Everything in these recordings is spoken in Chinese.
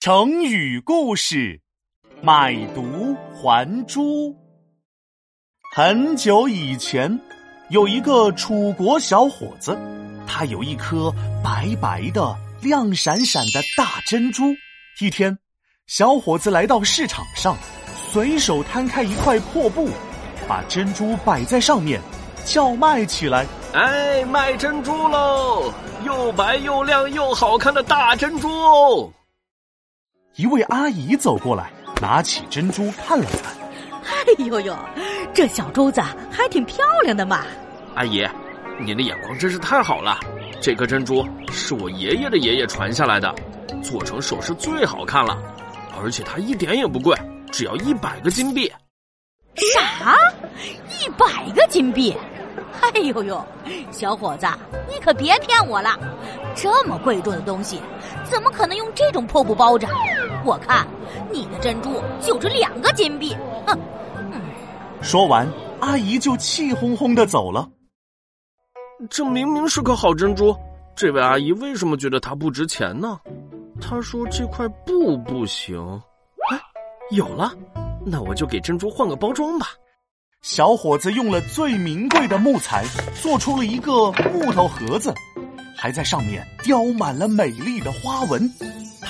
成语故事：买椟还珠。很久以前，有一个楚国小伙子，他有一颗白白的、亮闪闪的大珍珠。一天，小伙子来到市场上，随手摊开一块破布，把珍珠摆在上面，叫卖起来：“哎，卖珍珠喽！又白又亮又好看的大珍珠哦！”一位阿姨走过来，拿起珍珠看了看。哎呦呦，这小珠子还挺漂亮的嘛！阿姨，您的眼光真是太好了。这颗珍珠是我爷爷的爷爷传下来的，做成首饰最好看了，而且它一点也不贵，只要一百个金币。啥？一百个金币？哎呦呦，小伙子，你可别骗我了！这么贵重的东西，怎么可能用这种破布包着？我看你的珍珠就值两个金币。哼！说完，阿姨就气哄哄的走了。这明明是颗好珍珠，这位阿姨为什么觉得它不值钱呢？她说这块布不行。哎，有了，那我就给珍珠换个包装吧。小伙子用了最名贵的木材，做出了一个木头盒子，还在上面雕满了美丽的花纹。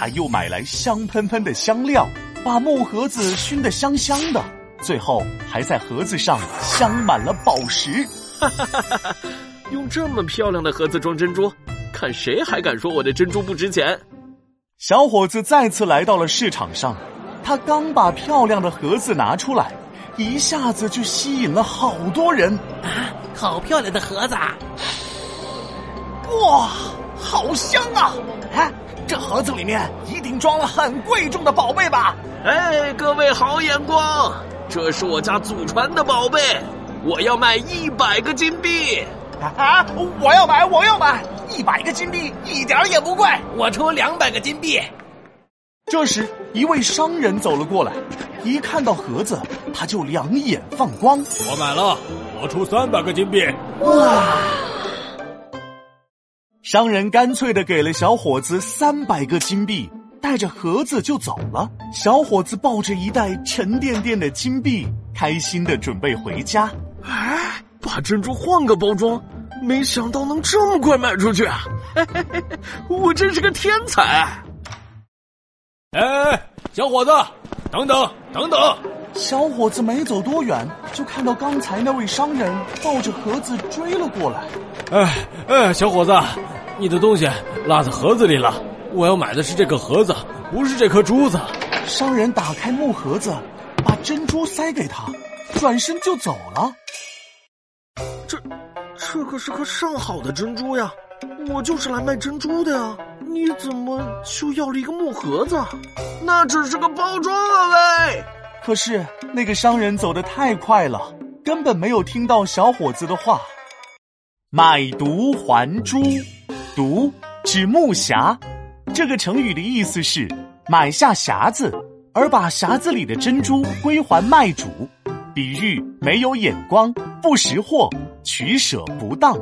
他又买来香喷喷的香料，把木盒子熏得香香的。最后还在盒子上镶满了宝石。哈哈哈哈哈！用这么漂亮的盒子装珍珠，看谁还敢说我的珍珠不值钱？小伙子再次来到了市场上，他刚把漂亮的盒子拿出来。一下子就吸引了好多人啊！好漂亮的盒子！啊哇，好香啊！哎，这盒子里面一定装了很贵重的宝贝吧？哎，各位好眼光，这是我家祖传的宝贝，我要卖一百个金币！啊，我要买，我要买，一百个金币一点也不贵，我出两百个金币。这时，一位商人走了过来，一看到盒子，他就两眼放光。我买了，我出三百个金币。哇！商人干脆的给了小伙子三百个金币，带着盒子就走了。小伙子抱着一袋沉甸甸的金币，开心的准备回家。哎，把珍珠换个包装，没想到能这么快卖出去啊！我真是个天才。哎，小伙子，等等等等！小伙子没走多远，就看到刚才那位商人抱着盒子追了过来。哎哎，小伙子，你的东西落在盒子里了。我要买的是这个盒子，不是这颗珠子。商人打开木盒子，把珍珠塞给他，转身就走了。这，这可是颗上好的珍珠呀！我就是来卖珍珠的呀。你怎么就要了一个木盒子？那只是个包装啊！喂！可是那个商人走得太快了，根本没有听到小伙子的话。买椟还珠，椟指木匣，这个成语的意思是买下匣子，而把匣子里的珍珠归还卖主，比喻没有眼光、不识货、取舍不当。